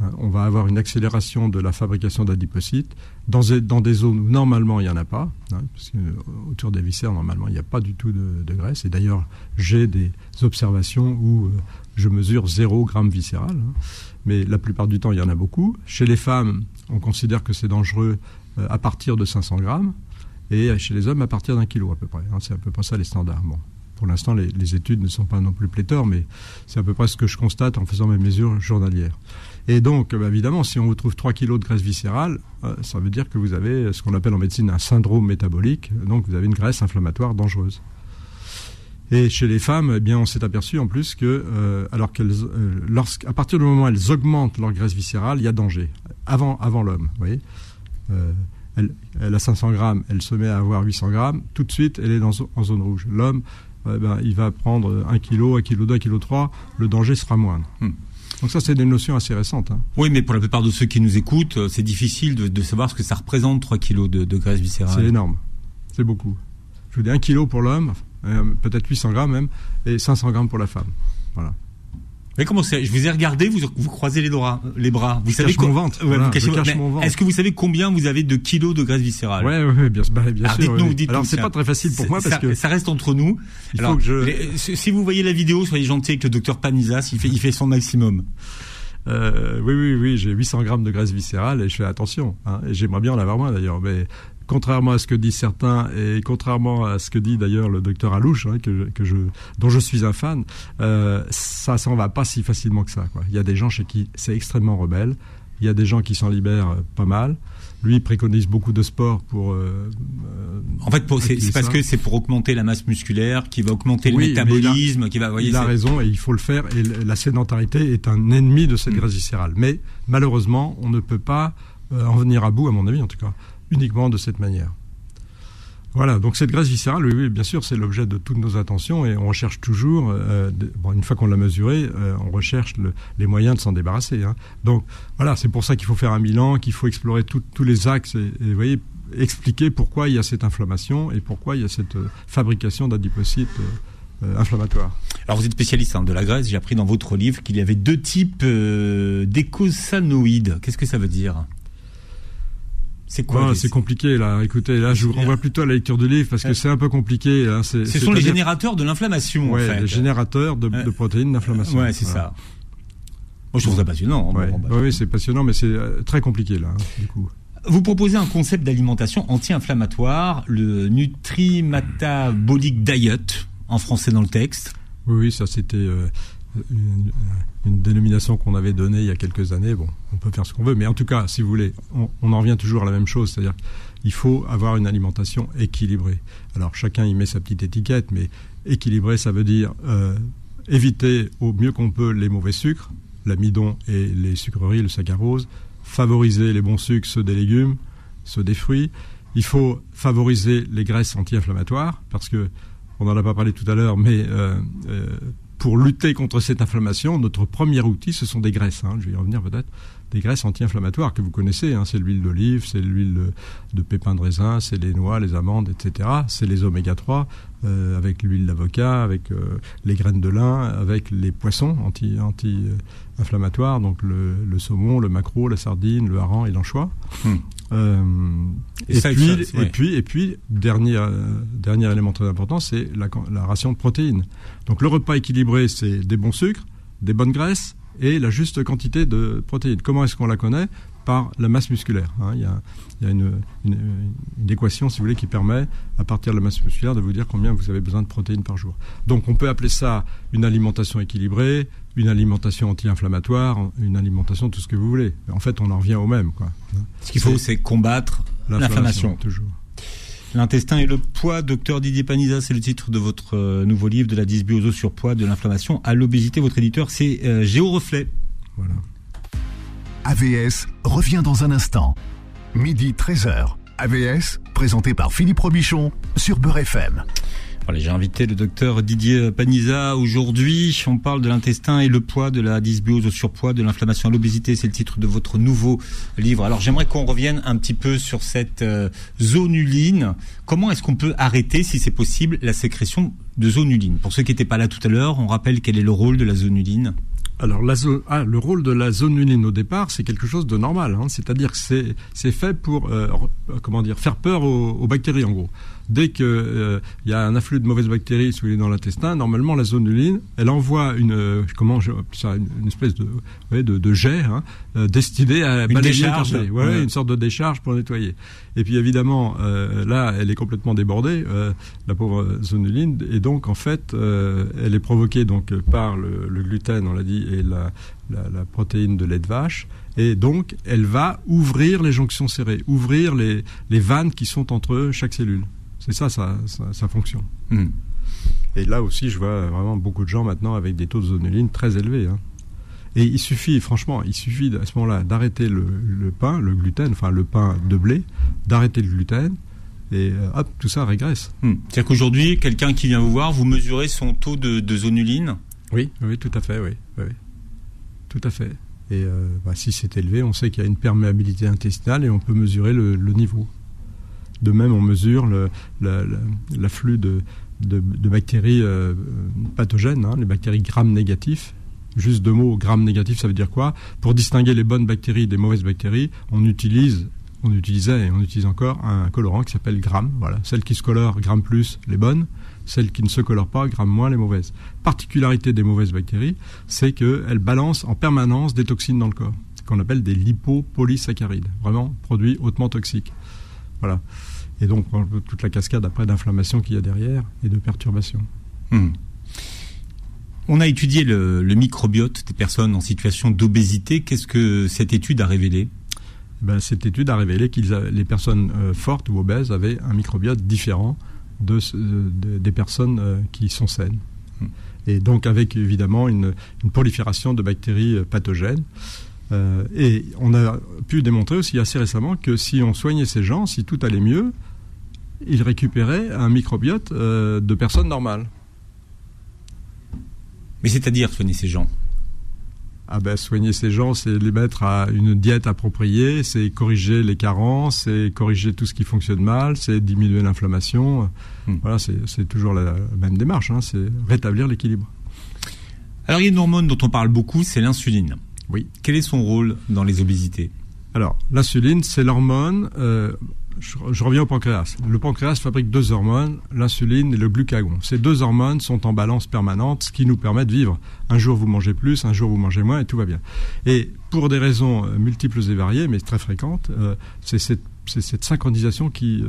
Hein, on va avoir une accélération de la fabrication d'adipocytes dans, dans, des zones où normalement il n'y en a pas, hein, parce que, euh, autour des viscères normalement il n'y a pas du tout de, graisse. Et d'ailleurs j'ai des observations où euh, je mesure 0 g viscéral, hein. mais la plupart du temps il y en a beaucoup. Chez les femmes, on considère que c'est dangereux euh, à partir de 500 grammes, et chez les hommes à partir d'un kilo à peu près. Hein. c'est à peu près ça les standards. Bon. Pour l'instant, les, études ne sont pas non plus pléthores, mais c'est à peu près ce que je constate en faisant mes mesures journalières. Et donc, bah, évidemment, si on vous trouve 3 kilos de graisse viscérale, euh, ça veut dire que vous avez ce qu'on appelle en médecine un syndrome métabolique, donc vous avez une graisse inflammatoire dangereuse. Et chez les femmes, eh bien, on s'est aperçu en plus que, euh, alors qu'elles, à partir du moment où elles augmentent leur graisse viscérale, il y a danger. Avant, avant l'homme, vous voyez. Euh, elle, elle, a 500 grammes, elle se met à avoir 800 grammes, tout de suite, elle est dans, en zone rouge. L'homme, eh ben, il va prendre 1 kg, 1 kg 2, 1 kg 3, le danger sera moindre. Hmm. Donc ça, c'est des notions assez récentes. Hein. Oui, mais pour la plupart de ceux qui nous écoutent, euh, c'est difficile de, de, savoir ce que ça représente 3 kg de, de graisse viscérale. C'est énorme. C'est beaucoup. Je vous dis 1 kg pour l'homme, euh, peut-être 800 grammes même, et 500 grammes pour la femme. Voilà. Mais comment c'est Je vous ai regardé, vous, vous croisez les bras. Les bras. Vous je savez mon ventre. Est-ce que vous savez combien vous avez de kilos de graisse viscérale Ouais, ouais, bien, bah, bien sûr. Oui. Dites Alors c'est pas très facile pour moi parce ça, que ça reste entre nous. Il Alors, faut que je... si vous voyez la vidéo, soyez gentil avec le docteur Panizas. Il fait, il fait son maximum. Euh, oui, oui, oui, j'ai 800 grammes de graisse viscérale et je fais attention. Hein, j'aimerais bien en avoir moins d'ailleurs, mais contrairement à ce que disent certains et contrairement à ce que dit d'ailleurs le docteur Alouche, hein, que, je, dont je suis un fan, euh, ça s'en va pas si facilement que ça. Quoi. Il y a des gens chez qui c'est extrêmement rebelle. Il y a des gens qui s'en libèrent euh, pas mal. Lui préconise beaucoup de sport pour. Euh, en fait, c'est parce que c'est pour augmenter la masse musculaire, qui va augmenter le métabolisme, qui va. Voyez, il a raison et il faut le faire. Et la sédentarité est un ennemi de cette mm. graisse viscérale. Mais malheureusement, on ne peut pas en venir à bout, à mon avis en tout cas, uniquement de cette manière. Voilà, donc cette graisse viscérale, oui, bien sûr, c'est l'objet de toutes nos attentions et on recherche toujours, euh, bon, une fois qu'on l'a mesurée, euh, on recherche les moyens de s'en débarrasser. Hein. Donc voilà, c'est pour ça qu'il faut faire un bilan, qu'il faut explorer tous les axes et, vous voyez, expliquer pourquoi il y a cette inflammation et pourquoi il y a cette euh, fabrication d'adipocytes inflammatoires. Alors vous êtes spécialiste hein, de la graisse, j'ai appris dans votre livre qu'il y avait deux types d'écosanoïdes. Qu'est-ce que ça veut dire? C'est quoi C'est compliqué là. Écoutez, là, je vous renvoie plutôt à la lecture du livre parce que c'est un peu compliqué. Hein. Ce sont les générateurs de l'inflammation. Ouais, en fait. les générateurs de, de protéines d'inflammation. Ouais, c'est ça. Moi, je trouve ça passionnant. Hein, bah, oui, c'est passionnant, mais c'est euh, très compliqué là, hein, du coup. Vous proposez un concept d'alimentation anti-inflammatoire, le Nutrimatabolic Diet, en français dans le texte. Oui, oui, ça c'était euh, une, dénomination qu'on avait donnée il y a quelques années. Bon, on peut faire ce qu'on veut, mais en tout cas, si vous voulez, on, en revient toujours à la même chose, c'est-à-dire qu'il faut avoir une alimentation équilibrée. Alors chacun y met sa petite étiquette, mais équilibré, ça veut dire euh, éviter au mieux qu'on peut les mauvais sucres, l'amidon et les sucreries, le saccharose, favoriser les bons sucres, ceux des légumes, ceux des fruits. Il faut favoriser les graisses anti-inflammatoires, parce que on n'en a pas parlé tout à l'heure, mais euh, euh, pour lutter contre cette inflammation, notre premier outil, ce sont des graisses. Hein, je vais y revenir peut-être. Des graisses anti-inflammatoires que vous connaissez. Hein, c'est l'huile d'olive, c'est l'huile de, de, pépins de raisin, c'est les noix, les amandes, etc. C'est les oméga 3 euh, avec l'huile d'avocat, avec euh, les graines de lin, avec les poissons anti, anti inflammatoires, donc le, le, saumon, le maquereau, la sardine, le hareng et l'anchois. Hmm. Euh, et, puis, et, puis, et puis, dernier, euh, dernier élément très important, c'est la, la, ration de protéines. Donc le repas équilibré, c'est des bons sucres, des bonnes graisses et la juste quantité de protéines. Comment est-ce qu'on la connaît? Par la masse musculaire. Hein. Il y a, il y a une, une, une, équation, si vous voulez, qui permet, à partir de la masse musculaire, de vous dire combien vous avez besoin de protéines par jour. Donc on peut appeler ça une alimentation équilibrée, une alimentation anti-inflammatoire, une alimentation tout ce que vous voulez. En fait, on en revient au même. Quoi. Ce qu'il faut, c'est combattre l'inflammation. Toujours. L'intestin et le poids, docteur Didier Paniza, c'est le titre de votre euh, nouveau livre de la dysbiose au surpoids, de l'inflammation à l'obésité. Votre éditeur, c'est euh, Géoreflet. Voilà. AVS revient dans un instant. Midi 13h. AVS, présenté par Philippe Robichon sur Beurre FM. J'ai invité le docteur Didier Paniza aujourd'hui. On parle de l'intestin et le poids, de la dysbiose au surpoids, de l'inflammation à l'obésité. C'est le titre de votre nouveau livre. Alors j'aimerais qu'on revienne un petit peu sur cette euh, zonuline. Comment est-ce qu'on peut arrêter, si c'est possible, la sécrétion de zonuline Pour ceux qui n'étaient pas là tout à l'heure, on rappelle quel est le rôle de la zonuline alors, ah, le rôle de la zonuline au départ, c'est quelque chose de normal. Hein. C'est-à-dire que c'est fait pour, euh, comment dire, faire peur aux bactéries, en gros dès qu'il euh, y a un afflux de mauvaises bactéries sous dans l'intestin, normalement la zonuline, elle envoie une euh, comment je, ça, une, espèce de, ouais, de, de, jet hein, euh, destiné à une balayer décharge, ouais, une sorte de décharge pour nettoyer. Et puis évidemment, là, elle est complètement débordée, la pauvre zonuline, et donc en fait, elle est provoquée donc par le, le gluten, on l'a dit, et la, la, la, protéine de lait de vache. Et donc, elle va ouvrir les jonctions serrées, ouvrir les, les vannes qui sont entre chaque cellule. C'est ça sa, fonction. Hmm. Et là aussi, je vois vraiment beaucoup de gens maintenant avec des taux de zonuline très élevés. Hein. Et il suffit, franchement, il suffit à ce moment-là d'arrêter le, pain, le gluten, enfin le pain de blé, d'arrêter le gluten, et euh, hop, tout ça régresse. Hmm. C'est-à-dire qu'aujourd'hui, quelqu'un qui vient vous voir, vous mesurez son taux de, de zonuline Oui, oui, tout à fait, oui. oui. Tout à fait. Et euh, bah, si c'est élevé, on sait qu'il y a une perméabilité intestinale et on peut mesurer le niveau. De même, on mesure l'afflux de, bactéries euh, pathogènes, hein, les bactéries gram négatifs, juste deux mots, gram négatif, ça veut dire quoi? Pour distinguer les bonnes bactéries des mauvaises bactéries, on utilise on utilisait et on utilise encore un colorant qui s'appelle gram. Voilà, celles qui se colorent gram plus les bonnes, celles qui ne se colorent pas gram moins les mauvaises. Particularité des mauvaises bactéries, c'est qu'elles balancent en permanence des toxines dans le corps, qu'on appelle des lipopolysaccharides, vraiment produits hautement toxiques. Voilà. Et donc toute la cascade après d'inflammation qu'il y a derrière et de perturbations. Hmm. On a étudié le, microbiote des personnes en situation d'obésité. Qu'est-ce que cette étude a révélé? Ben, Cette étude a révélé que les personnes euh, fortes ou obèses avaient un microbiote différent de, des personnes euh, qui sont saines. Hmm. Et donc avec évidemment une, prolifération de bactéries euh, et on a pu démontrer aussi assez récemment que si on soignait ces gens, si tout allait mieux, ils récupéraient un microbiote de personnes normales. Mais c'est-à-dire soigner ces gens? Ah ben, soigner ces gens, c'est les mettre à une diète appropriée, c'est corriger les carences, c'est corriger tout ce qui fonctionne mal, c'est diminuer l'inflammation. Hmm. Voilà, c'est toujours la même démarche, hein, c'est rétablir l'équilibre. Alors il y a une hormone dont on parle beaucoup, c'est l'insuline. Oui. Quel est son rôle dans les obésités? Alors l'insuline, c'est l'hormone. Euh, je, reviens au pancréas. Le pancréas fabrique deux hormones, l'insuline et le glucagon. Ces deux hormones sont en balance permanente, ce qui nous permet de vivre. Un jour vous mangez plus, un jour vous mangez moins, et tout va bien. Et pour des raisons euh, multiples et variées, mais très fréquentes, euh, c'est cette, synchronisation qui,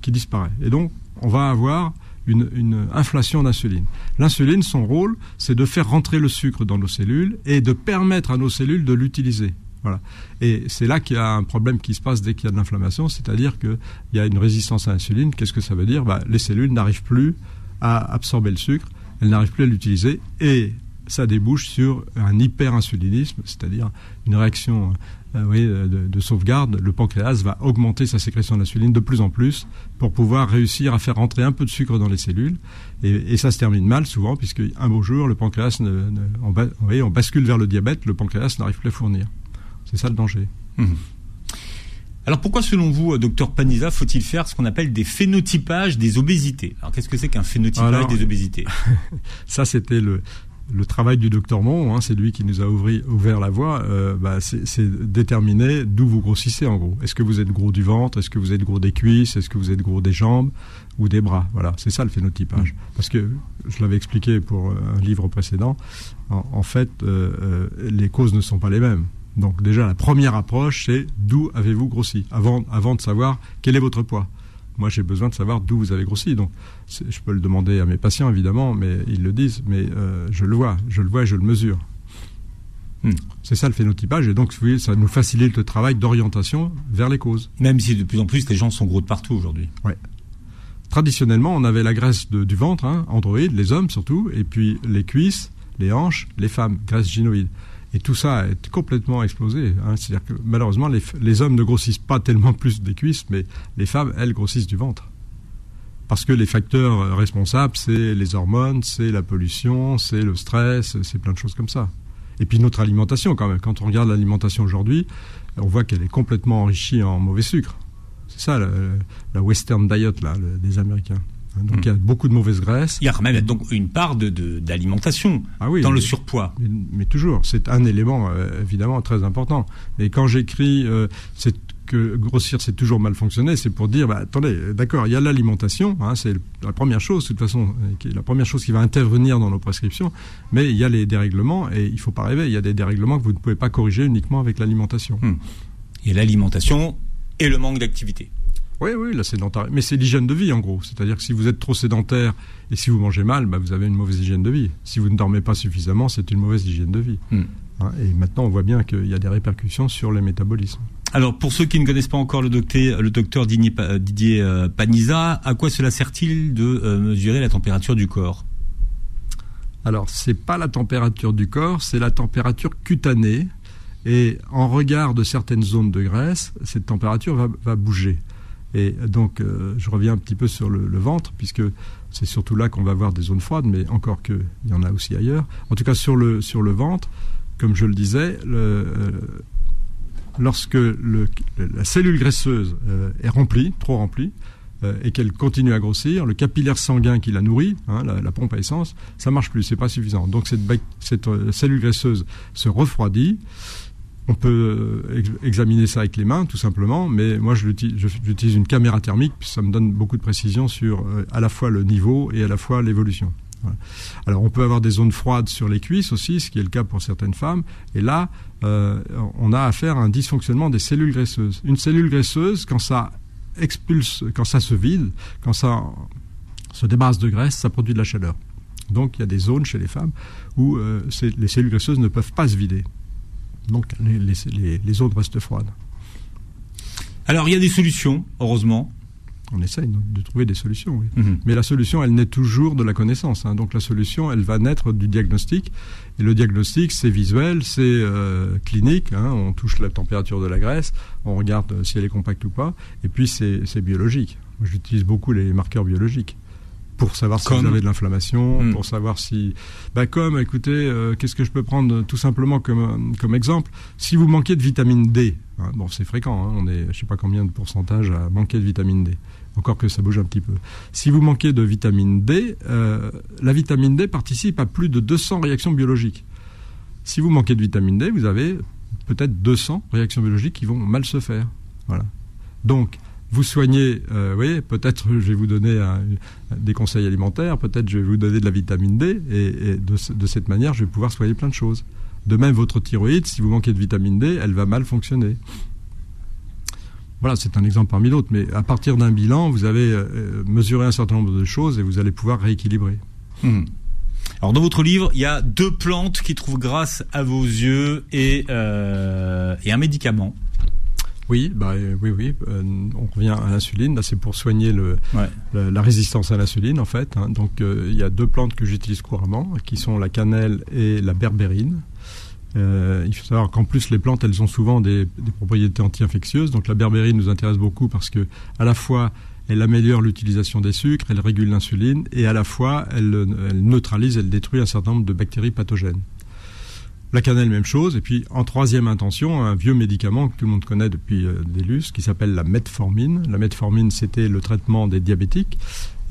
qui disparaît. Et donc, on va avoir une, inflation d'insuline. L'insuline, son rôle, c'est de faire rentrer le sucre dans nos cellules et de permettre à nos cellules de l'utiliser. Voilà. Et c'est là qu'il y a un problème qui se passe dès qu'il y a de l'inflammation, c'est-à-dire qu'il y a une résistance à l'insuline. Qu'est-ce que ça veut dire? Bah, Les cellules n'arrivent plus à absorber le sucre, elles n'arrivent plus à l'utiliser, et ça débouche sur un hyperinsulinisme, c'est-à-dire une réaction euh, de, sauvegarde. Le pancréas va augmenter sa sécrétion d'insuline de plus en plus pour pouvoir réussir à faire rentrer un peu de sucre dans les cellules. Et, ça se termine mal souvent, puisque un beau jour, le pancréas, on bascule vers le diabète, le pancréas n'arrive plus à fournir. C'est ça le danger. Mhm. Alors pourquoi, selon vous, docteur Paniza, faut-il faire ce qu'on appelle des phénotypages des obésités? Alors qu'est-ce que c'est qu'un phénotypage des obésités? Ça, c'était le, le travail du docteur Mon, hein, c'est lui qui nous a ouvert la voie, euh, bah, c'est déterminer d'où vous grossissez en gros. Est-ce que vous êtes gros du ventre? Est-ce que vous êtes gros des cuisses? Est-ce que vous êtes gros des jambes ou des bras? Voilà, c'est ça le phénotypage. Mm. Parce que, je l'avais expliqué pour un livre précédent, en, fait, euh, euh, les causes ne sont pas les mêmes. Donc déjà, la première approche, c'est d'où avez-vous grossi? Avant, avant de savoir quel est votre poids. Moi, j'ai besoin de savoir d'où vous avez grossi. Donc, je peux le demander à mes patients, évidemment, mais ils le disent. Mais euh, je le vois, je le vois et je le mesure. Hmm. C'est ça le phénotypage. Et donc, vous ça nous facilite le travail d'orientation vers les causes. Même si de plus en plus, les gens sont gros de partout aujourd'hui. Ouais. Traditionnellement, on avait la graisse du ventre, hein, androïde, les hommes surtout, et puis les cuisses, les hanches, les femmes, graisse gynoïde. Et tout ça a complètement explosé. Hein. C'est-à-dire que malheureusement, les, hommes ne grossissent pas tellement plus des cuisses, mais les femmes, elles, grossissent du ventre. Parce que les facteurs responsables, c'est les hormones, c'est la pollution, c'est le stress, c'est plein de choses comme ça. Et puis notre alimentation, quand même. Quand on regarde l'alimentation aujourd'hui, on voit qu'elle est complètement enrichie en mauvais sucre. C'est ça, la, Western Diet là, des Américains. Donc il y a beaucoup de mauvaises graisses. Il y a quand même donc une part d'alimentation ah dans le surpoids. Mais, toujours, c'est un élément euh, évidemment très important. Et quand j'écris euh, que grossir c'est toujours mal fonctionné, c'est pour dire bah, attendez, d'accord, il y a l'alimentation, hein, c'est la première chose de toute façon, euh, la première chose qui va intervenir dans nos prescriptions, mais il y a les dérèglements et il faut pas rêver, il y a des dérèglements que vous ne pouvez pas corriger uniquement avec l'alimentation. Hmm. Il y a l'alimentation et le manque d'activité. Oui, oui, la sédentarité. Mais c'est l'hygiène de vie, en gros. C'est-à-dire que si vous êtes trop sédentaire et si vous mangez mal, bah, vous avez une mauvaise hygiène de vie. Si vous ne dormez pas suffisamment, c'est une mauvaise hygiène de vie. Hmm. Hein, et maintenant, on voit bien qu'il y a des répercussions sur les métabolismes. Alors, pour ceux qui ne connaissent pas encore le docteur, le docteur Didier euh, Paniza, à quoi cela sert-il de euh, mesurer la température du corps? Alors, c'est pas la température du corps, c'est la température cutanée. Et en regard de certaines zones de graisse, cette température va bouger. Et donc, euh, je reviens un petit peu sur le, ventre, puisque c'est surtout là qu'on va voir des zones froides, mais encore qu'il y en a aussi ailleurs. En tout cas, sur le, sur le ventre, comme je le disais, euh, lorsque la cellule graisseuse euh, est remplie, trop remplie, et qu'elle continue à grossir, le capillaire sanguin qui la nourrit, hein, la, pompe à essence, ça marche plus, c'est pas suffisant. Donc cette, cellule graisseuse se refroidit. On peut euh, examiner ça avec les mains, tout simplement, mais moi j'utilise une caméra thermique, ça me donne beaucoup de précision sur à la fois le niveau et à la fois l'évolution. Alors on peut avoir des zones froides sur les cuisses aussi, ce qui est le cas pour certaines femmes. Et là, on a affaire à un dysfonctionnement des cellules graisseuses. Une cellule graisseuse, quand ça expulse, quand ça se vide, quand ça se débarrasse de graisse, ça produit de la chaleur. Donc il y a des zones chez les femmes où euh, les cellules graisseuses ne peuvent pas se vider. Donc les, les, restent froides. Alors il y a des solutions, heureusement on essaye de trouver des solutions. Oui. Mhm. Mais la solution, elle naît toujours de la connaissance. Hein. Donc la solution, elle va naître du diagnostic. Et le diagnostic, c'est visuel, c'est euh, clinique. Hein. On touche la température de la graisse, on regarde euh, si elle est compacte ou pas. Et puis c'est biologique. J'utilise beaucoup les marqueurs biologiques pour savoir si vous avez de l'inflammation, hmm. pour savoir si... Bah comme, écoutez, euh, qu'est-ce que je peux prendre tout simplement comme, comme exemple Si vous manquez de vitamine D, hein, bon c'est fréquent, hein, on est je sais pas combien de pourcentage à manquer de vitamine D, encore que ça bouge un petit peu. Si vous manquez de vitamine D, euh, la vitamine D participe à plus de 200 réactions biologiques. Si vous manquez de vitamine D, vous avez peut-être 200 réactions biologiques qui vont mal se faire. Voilà. Donc, vous soignez, euh, vous voyez, peut-être je vais vous donner des conseils alimentaires, peut-être je vais vous donner de la vitamine D, et, de, cette manière, je vais pouvoir soigner plein de choses. De même, votre thyroïde, si vous manquez de vitamine D, elle va mal fonctionner. Voilà, c'est un exemple parmi d'autres, mais à partir d'un bilan, vous avez euh, mesuré un certain nombre de choses et vous allez pouvoir rééquilibrer. Hmm. Alors dans votre livre, il y a deux plantes qui trouvent grâce à vos yeux euh, et un médicament. Oui, bah, euh, oui, oui. Euh, on revient à l'insuline. Là, c'est pour soigner le, la, résistance à l'insuline, en fait. Hein. Donc, euh, il y a deux plantes que j'utilise couramment, qui sont la cannelle et la berbérine. il faut savoir qu'en plus, les plantes, elles ont souvent des, des propriétés anti-infectieuses. Donc, la berbérine nous intéresse beaucoup parce que, à la fois, elle améliore l'utilisation des sucres, elle régule l'insuline, et à la fois, elle, elle neutralise, elle détruit un certain nombre de bactéries pathogènes. La cannelle, même chose. Et puis, en troisième intention, un vieux médicament que tout le monde connaît depuis euh, des qui s'appelle la metformine. La metformine, c'était le traitement des diabétiques.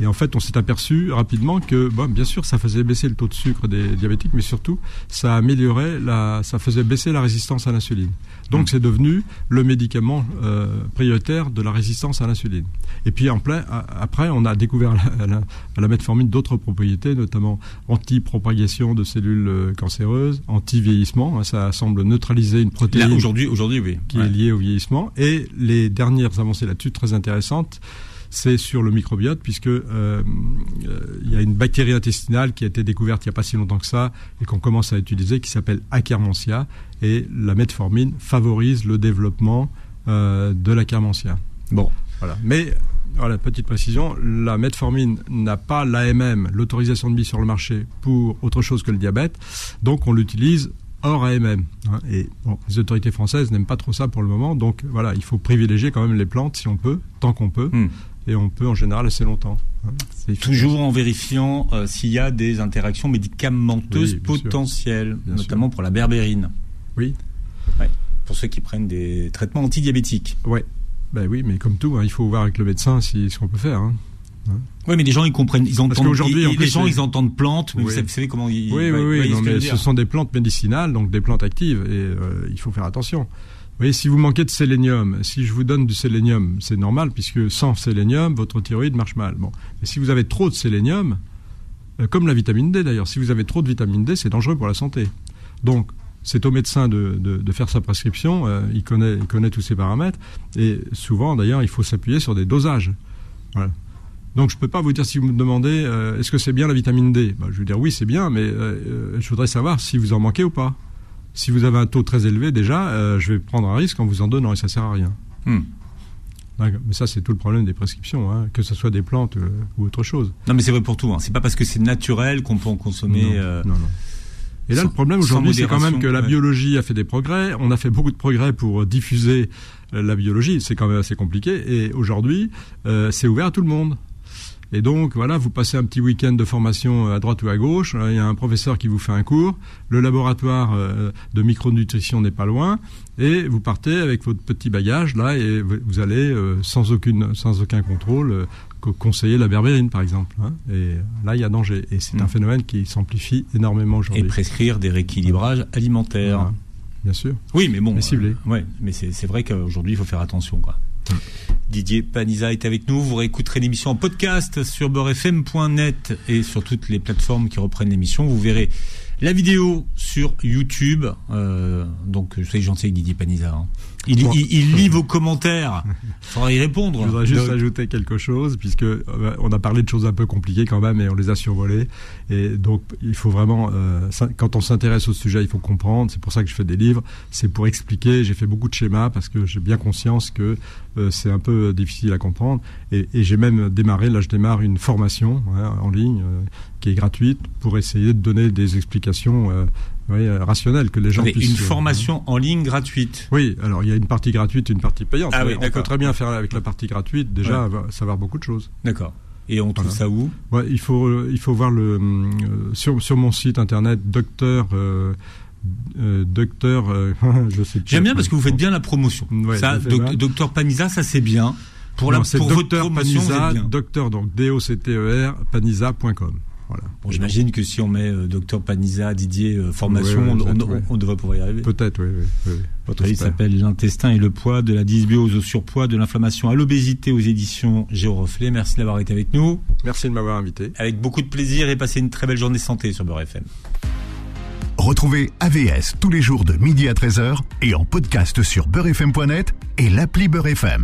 Et en fait, on s'est aperçu rapidement que, bon, bien sûr, ça faisait baisser le taux de sucre des diabétiques, mais surtout, ça améliorait la, ça faisait baisser la résistance à l'insuline. Donc, mmh. c'est devenu le médicament euh, prioritaire de la résistance à l'insuline. Et puis, en plein, après, on a découvert à la, la, metformine d'autres propriétés, notamment anti-propagation de cellules euh, cancéreuses, anti-vieillissement. Hein, ça semble neutraliser une protéine. Aujourd'hui, aujourd'hui, oui. Qui est liée au vieillissement. Et les dernières avancées là-dessus, très intéressantes, c'est sur le microbiote, puisque euh, euh, il y a une bactérie intestinale qui a été découverte il n'y a pas si longtemps que ça et qu'on commence à utiliser, qui s'appelle Akkermansia, et la metformine favorise le développement euh, de l'Akkermansia. Bon, voilà. Mais voilà, petite précision, la metformine n'a pas l'AMM, l'autorisation de mise sur le marché, pour autre chose que le diabète, donc on l'utilise hors AMM. Hein. et les autorités françaises n'aiment pas trop ça pour le moment, donc voilà, il faut privilégier quand même les plantes si on peut, tant qu'on peut. Hmm et on peut en général assez longtemps. Hein. Toujours en vérifiant euh, s'il y a des interactions médicamenteuses potentielles, notamment pour la berbérine. Oui. Pour ceux qui prennent des traitements antidiabétiques. Ouais. Ben oui, mais comme tout, hein, il faut voir avec le médecin si, ce qu'on peut faire. Hein. Oui, mais les gens ils comprennent, ils entendent. qu'aujourd'hui, les gens ils entendent plantes, mais vous savez comment ils. Oui, oui, oui. Non, mais ce sont des plantes médicinales, donc des plantes actives, et euh, il faut faire attention voyez, si vous manquez de sélénium, si je vous donne du sélénium, c'est normal, puisque sans sélénium, votre thyroïde marche mal. Bon. Mais si vous avez trop de sélénium, euh, comme la vitamine D d'ailleurs, si vous avez trop de vitamine D, c'est dangereux pour la santé. Donc, c'est au médecin de, faire sa prescription, euh, il, connaît, il connaît tous ces paramètres, et souvent d'ailleurs, il faut s'appuyer sur des dosages. Voilà. Donc je ne peux pas vous dire si vous me demandez euh, est-ce que c'est bien la vitamine D? Bah, Je vais dire oui c'est bien, mais je voudrais savoir si vous en manquez ou pas si vous avez un taux très élevé, déjà, euh, je vais prendre un risque en vous en donnant et ça sert à rien. Hmm. Mais ça, c'est tout le problème des prescriptions, hein, que ce soit des plantes euh, ou autre chose. Non, mais c'est vrai pour tout. Hein. C'est pas parce que c'est naturel qu'on peut en consommer. Non, euh, non, Et là, le problème aujourd'hui, c'est quand même que la biologie a fait des progrès. On a fait beaucoup de progrès pour diffuser la biologie. C'est quand même assez compliqué. Et aujourd'hui, c'est ouvert à tout le monde. Et donc, voilà, vous passez un petit week-end de formation à droite ou à gauche. Il y a un professeur qui vous fait un cours. Le laboratoire de micronutrition n'est pas loin. Et vous partez avec votre petit bagage là et vous allez sans aucune, sans aucun contrôle conseiller la berbérine, par exemple. Hein. Et là, il y a danger. Et c'est un mm. phénomène qui s'amplifie énormément aujourd'hui. Et prescrire des rééquilibrages alimentaires. Bien sûr. Oui, mais bon. Mais ciblé. Euh, ouais, mais c'est vrai qu'aujourd'hui, il faut faire attention, quoi. Didier Paniza est avec nous. Vous réécouterez l'émission en podcast sur beurrefm.net et sur toutes les plateformes qui reprennent l'émission. Vous verrez la vidéo sur YouTube. Euh, donc, soyez gentil avec Didier Paniza. Hein. Il, il, lit vos commentaires. Il faudra y répondre. Je voudrais juste ajouter quelque chose, puisque euh, on a parlé de choses un peu compliquées quand même, et on les a survolées. Et donc, il faut vraiment, euh, quand on s'intéresse au sujet, il faut comprendre. C'est pour ça que je fais des livres. C'est pour expliquer. J'ai fait beaucoup de schémas parce que j'ai bien conscience que euh, c'est un peu difficile à comprendre. Et, et j'ai même démarré, là, je démarre une formation hein, en ligne qui est gratuite pour essayer de donner des explications oui, euh, rationnel que les gens puissent. Une euh, formation en ligne gratuite. Oui, alors il y a une partie gratuite, une partie payante. Ah oui, on peut très bien faire avec la partie gratuite déjà savoir beaucoup de choses. D'accord. Et on trouve ça où? Ouais, il faut il faut voir le euh, sur sur mon site internet docteur docteur je sais J'aime bien parce que vous faites bien la promotion. ça docteur Panisa ça c'est bien. Pour la pour docteur Panisa, docteur donc D O C T E R panisa.com. Bon, J'imagine que si on met euh, docteur Panisa, Didier, euh, formation, on, devrait pouvoir y arriver. Peut-être, oui. Votre livre s'appelle L'intestin et le poids, de la dysbiose au surpoids, de l'inflammation à l'obésité aux éditions Géoreflet. Merci d'avoir été avec nous. Merci de m'avoir invité. Avec beaucoup de plaisir et passez une très belle journée santé sur Beurre FM. Retrouvez AVS tous les jours de midi à 13h et en podcast sur beurrefm.net et l'appli Beurre FM.